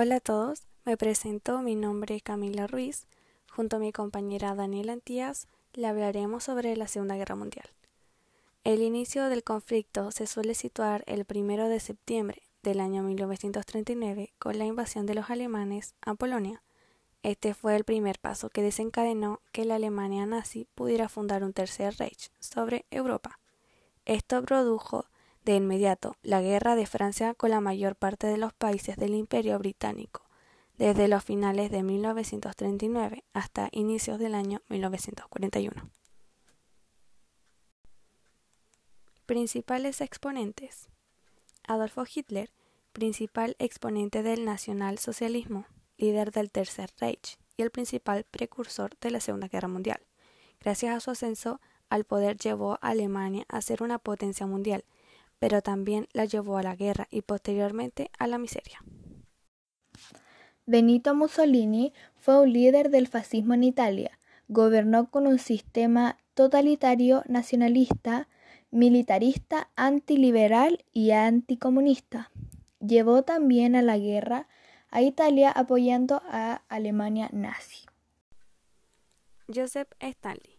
Hola a todos, me presento, mi nombre es Camila Ruiz. Junto a mi compañera Daniela Antías le hablaremos sobre la Segunda Guerra Mundial. El inicio del conflicto se suele situar el primero de septiembre del año 1939 con la invasión de los alemanes a Polonia. Este fue el primer paso que desencadenó que la Alemania nazi pudiera fundar un tercer Reich sobre Europa. Esto produjo de inmediato la guerra de Francia con la mayor parte de los países del Imperio Británico, desde los finales de 1939 hasta inicios del año 1941. Principales exponentes. Adolfo Hitler, principal exponente del nacionalsocialismo, líder del Tercer Reich y el principal precursor de la Segunda Guerra Mundial. Gracias a su ascenso al poder llevó a Alemania a ser una potencia mundial pero también la llevó a la guerra y posteriormente a la miseria. Benito Mussolini fue un líder del fascismo en Italia. Gobernó con un sistema totalitario, nacionalista, militarista, antiliberal y anticomunista. Llevó también a la guerra a Italia apoyando a Alemania nazi. Joseph Stalin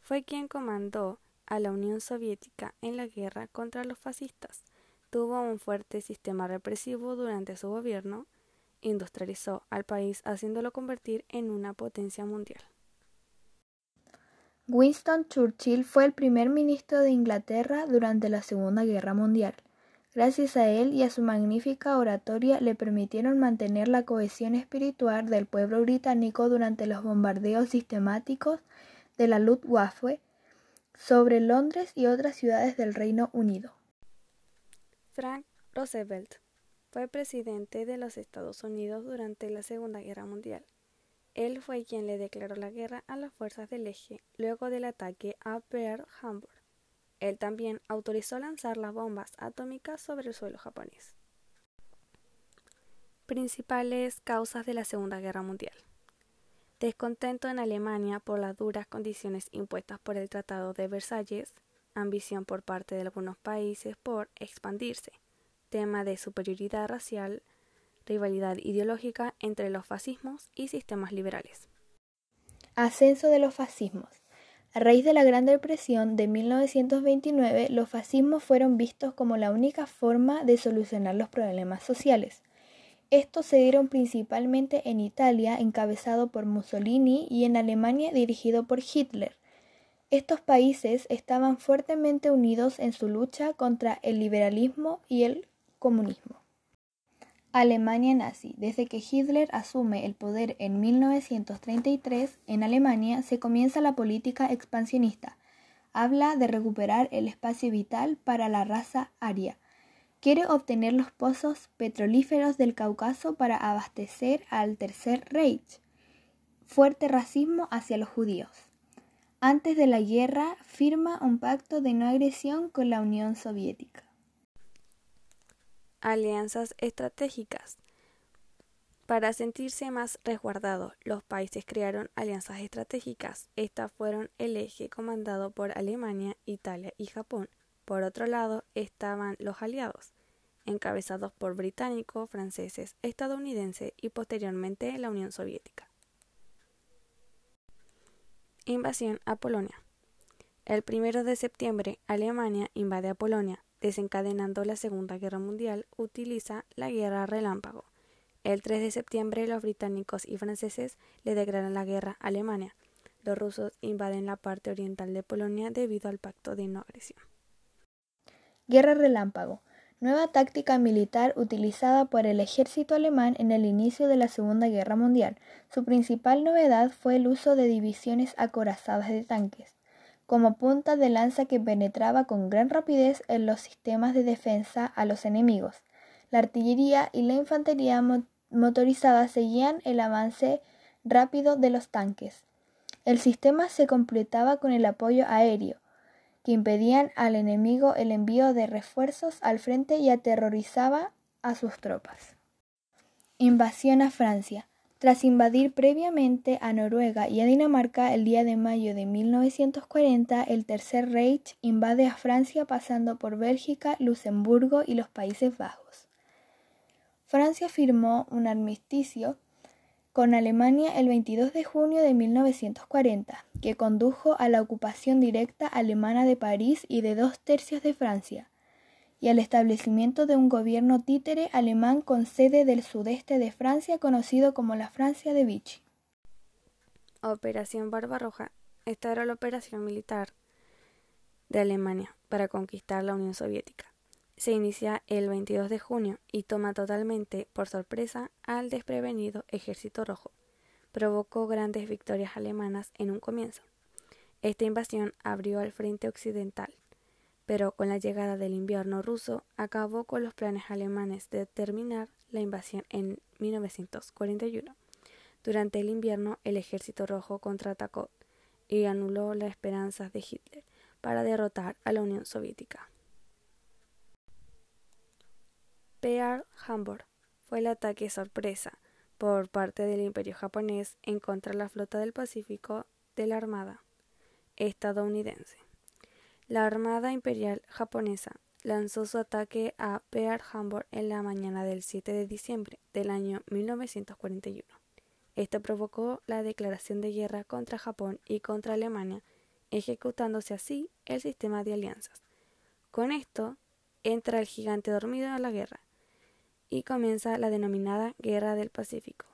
fue quien comandó a la Unión Soviética en la guerra contra los fascistas. Tuvo un fuerte sistema represivo durante su gobierno, industrializó al país haciéndolo convertir en una potencia mundial. Winston Churchill fue el primer ministro de Inglaterra durante la Segunda Guerra Mundial. Gracias a él y a su magnífica oratoria le permitieron mantener la cohesión espiritual del pueblo británico durante los bombardeos sistemáticos de la Luftwaffe sobre Londres y otras ciudades del Reino Unido. Frank Roosevelt fue presidente de los Estados Unidos durante la Segunda Guerra Mundial. Él fue quien le declaró la guerra a las fuerzas del eje luego del ataque a Pearl Harbor. Él también autorizó lanzar las bombas atómicas sobre el suelo japonés. Principales causas de la Segunda Guerra Mundial. Descontento en Alemania por las duras condiciones impuestas por el Tratado de Versalles, ambición por parte de algunos países por expandirse, tema de superioridad racial, rivalidad ideológica entre los fascismos y sistemas liberales. Ascenso de los fascismos. A raíz de la Gran Depresión de 1929, los fascismos fueron vistos como la única forma de solucionar los problemas sociales. Estos se dieron principalmente en Italia, encabezado por Mussolini, y en Alemania, dirigido por Hitler. Estos países estaban fuertemente unidos en su lucha contra el liberalismo y el comunismo. Alemania nazi. Desde que Hitler asume el poder en 1933, en Alemania se comienza la política expansionista. Habla de recuperar el espacio vital para la raza aria quiere obtener los pozos petrolíferos del Cáucaso para abastecer al Tercer Reich. Fuerte racismo hacia los judíos. Antes de la guerra firma un pacto de no agresión con la Unión Soviética. Alianzas estratégicas. Para sentirse más resguardados, los países crearon alianzas estratégicas. Estas fueron el eje comandado por Alemania, Italia y Japón por otro lado estaban los aliados, encabezados por británicos, franceses, estadounidenses y posteriormente la Unión Soviética. Invasión a Polonia. El 1 de septiembre, Alemania invade a Polonia, desencadenando la Segunda Guerra Mundial, utiliza la guerra relámpago. El 3 de septiembre, los británicos y franceses le declaran la guerra a Alemania. Los rusos invaden la parte oriental de Polonia debido al pacto de no agresión. Guerra relámpago. Nueva táctica militar utilizada por el ejército alemán en el inicio de la Segunda Guerra Mundial. Su principal novedad fue el uso de divisiones acorazadas de tanques, como punta de lanza que penetraba con gran rapidez en los sistemas de defensa a los enemigos. La artillería y la infantería motorizada seguían el avance rápido de los tanques. El sistema se completaba con el apoyo aéreo, que impedían al enemigo el envío de refuerzos al frente y aterrorizaba a sus tropas. Invasión a Francia. Tras invadir previamente a Noruega y a Dinamarca el día de mayo de 1940, el Tercer Reich invade a Francia pasando por Bélgica, Luxemburgo y los Países Bajos. Francia firmó un armisticio con Alemania el 22 de junio de 1940, que condujo a la ocupación directa alemana de París y de dos tercios de Francia, y al establecimiento de un gobierno títere alemán con sede del sudeste de Francia conocido como la Francia de Vichy. Operación Barbarroja. Esta era la operación militar de Alemania para conquistar la Unión Soviética se inicia el 22 de junio y toma totalmente por sorpresa al desprevenido Ejército Rojo. Provocó grandes victorias alemanas en un comienzo. Esta invasión abrió al frente occidental, pero con la llegada del invierno ruso acabó con los planes alemanes de terminar la invasión en 1941. Durante el invierno, el Ejército Rojo contraatacó y anuló las esperanzas de Hitler para derrotar a la Unión Soviética. Pearl Harbor fue el ataque sorpresa por parte del Imperio japonés en contra de la flota del Pacífico de la Armada estadounidense. La Armada Imperial japonesa lanzó su ataque a Pearl Harbor en la mañana del 7 de diciembre del año 1941. Esto provocó la declaración de guerra contra Japón y contra Alemania, ejecutándose así el sistema de alianzas. Con esto entra el gigante dormido a la guerra, y comienza la denominada Guerra del Pacífico.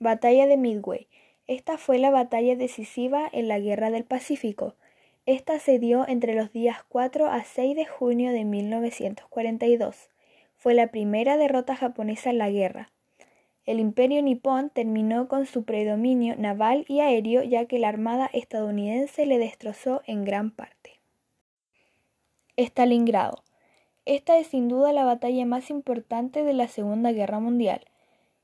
Batalla de Midway. Esta fue la batalla decisiva en la Guerra del Pacífico. Esta se dio entre los días 4 a 6 de junio de 1942. Fue la primera derrota japonesa en la guerra. El imperio nipón terminó con su predominio naval y aéreo ya que la armada estadounidense le destrozó en gran parte. Stalingrado. Esta es sin duda la batalla más importante de la Segunda Guerra Mundial,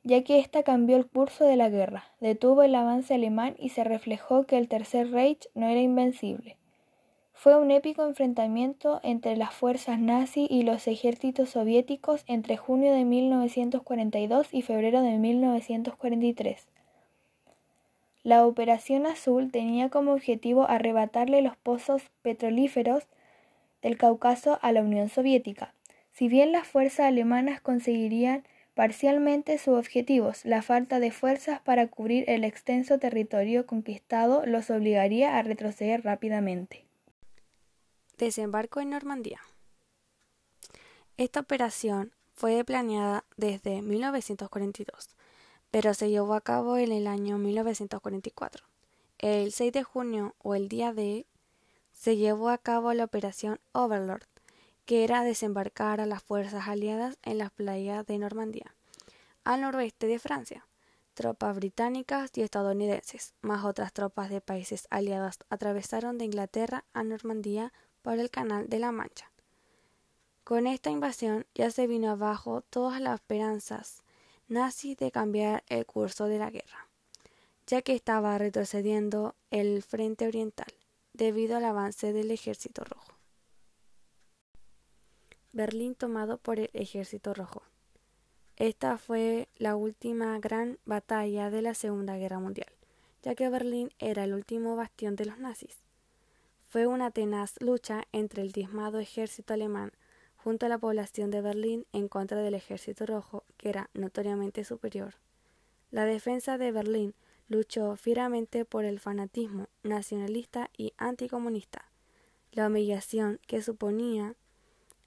ya que esta cambió el curso de la guerra, detuvo el avance alemán y se reflejó que el Tercer Reich no era invencible. Fue un épico enfrentamiento entre las fuerzas nazi y los ejércitos soviéticos entre junio de 1942 y febrero de 1943. La Operación Azul tenía como objetivo arrebatarle los pozos petrolíferos del Cáucaso a la Unión Soviética. Si bien las fuerzas alemanas conseguirían parcialmente sus objetivos, la falta de fuerzas para cubrir el extenso territorio conquistado los obligaría a retroceder rápidamente. Desembarco en Normandía. Esta operación fue planeada desde 1942, pero se llevó a cabo en el año 1944. El 6 de junio o el día de se llevó a cabo la Operación Overlord, que era desembarcar a las fuerzas aliadas en las playas de Normandía, al noroeste de Francia. Tropas británicas y estadounidenses, más otras tropas de países aliados, atravesaron de Inglaterra a Normandía por el Canal de la Mancha. Con esta invasión ya se vino abajo todas las esperanzas nazis de cambiar el curso de la guerra, ya que estaba retrocediendo el frente oriental debido al avance del Ejército Rojo. Berlín tomado por el Ejército Rojo. Esta fue la última gran batalla de la Segunda Guerra Mundial, ya que Berlín era el último bastión de los nazis. Fue una tenaz lucha entre el diezmado ejército alemán junto a la población de Berlín en contra del Ejército Rojo, que era notoriamente superior. La defensa de Berlín luchó fieramente por el fanatismo nacionalista y anticomunista, la humillación que suponía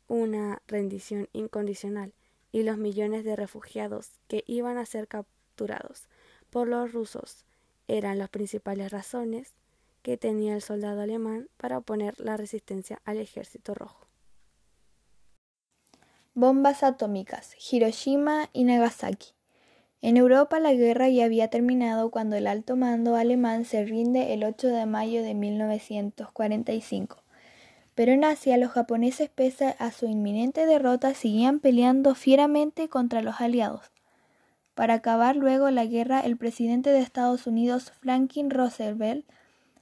una rendición incondicional y los millones de refugiados que iban a ser capturados por los rusos eran las principales razones que tenía el soldado alemán para oponer la resistencia al ejército rojo. Bombas atómicas, Hiroshima y Nagasaki. En Europa la guerra ya había terminado cuando el alto mando alemán se rinde el 8 de mayo de 1945. Pero en Asia los japoneses pese a su inminente derrota seguían peleando fieramente contra los aliados. Para acabar luego la guerra, el presidente de Estados Unidos, Franklin Roosevelt,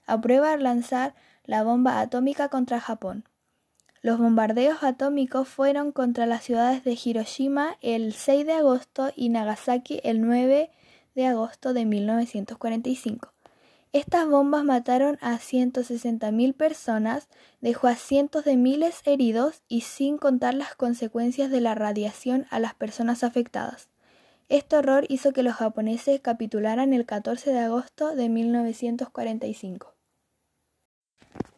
aprueba lanzar la bomba atómica contra Japón. Los bombardeos atómicos fueron contra las ciudades de Hiroshima el 6 de agosto y Nagasaki el 9 de agosto de 1945. Estas bombas mataron a 160.000 personas, dejó a cientos de miles heridos y sin contar las consecuencias de la radiación a las personas afectadas. Este horror hizo que los japoneses capitularan el 14 de agosto de 1945.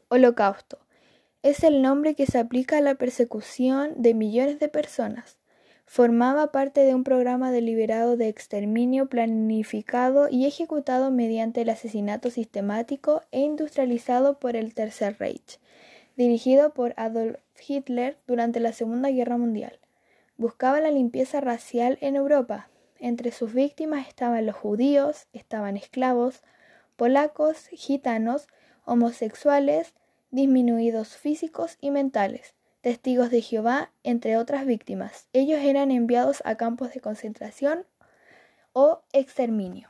Holocausto. Es el nombre que se aplica a la persecución de millones de personas formaba parte de un programa deliberado de exterminio planificado y ejecutado mediante el asesinato sistemático e industrializado por el Tercer Reich, dirigido por Adolf Hitler durante la Segunda Guerra Mundial. Buscaba la limpieza racial en Europa. Entre sus víctimas estaban los judíos, estaban esclavos, polacos, gitanos, homosexuales, disminuidos físicos y mentales testigos de Jehová, entre otras víctimas. Ellos eran enviados a campos de concentración o exterminio.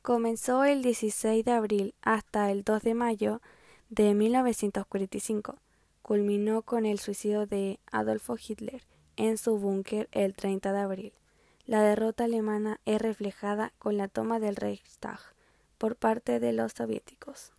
Comenzó el 16 de abril hasta el 2 de mayo de 1945. Culminó con el suicidio de Adolfo Hitler en su búnker el 30 de abril. La derrota alemana es reflejada con la toma del Reichstag por parte de los soviéticos.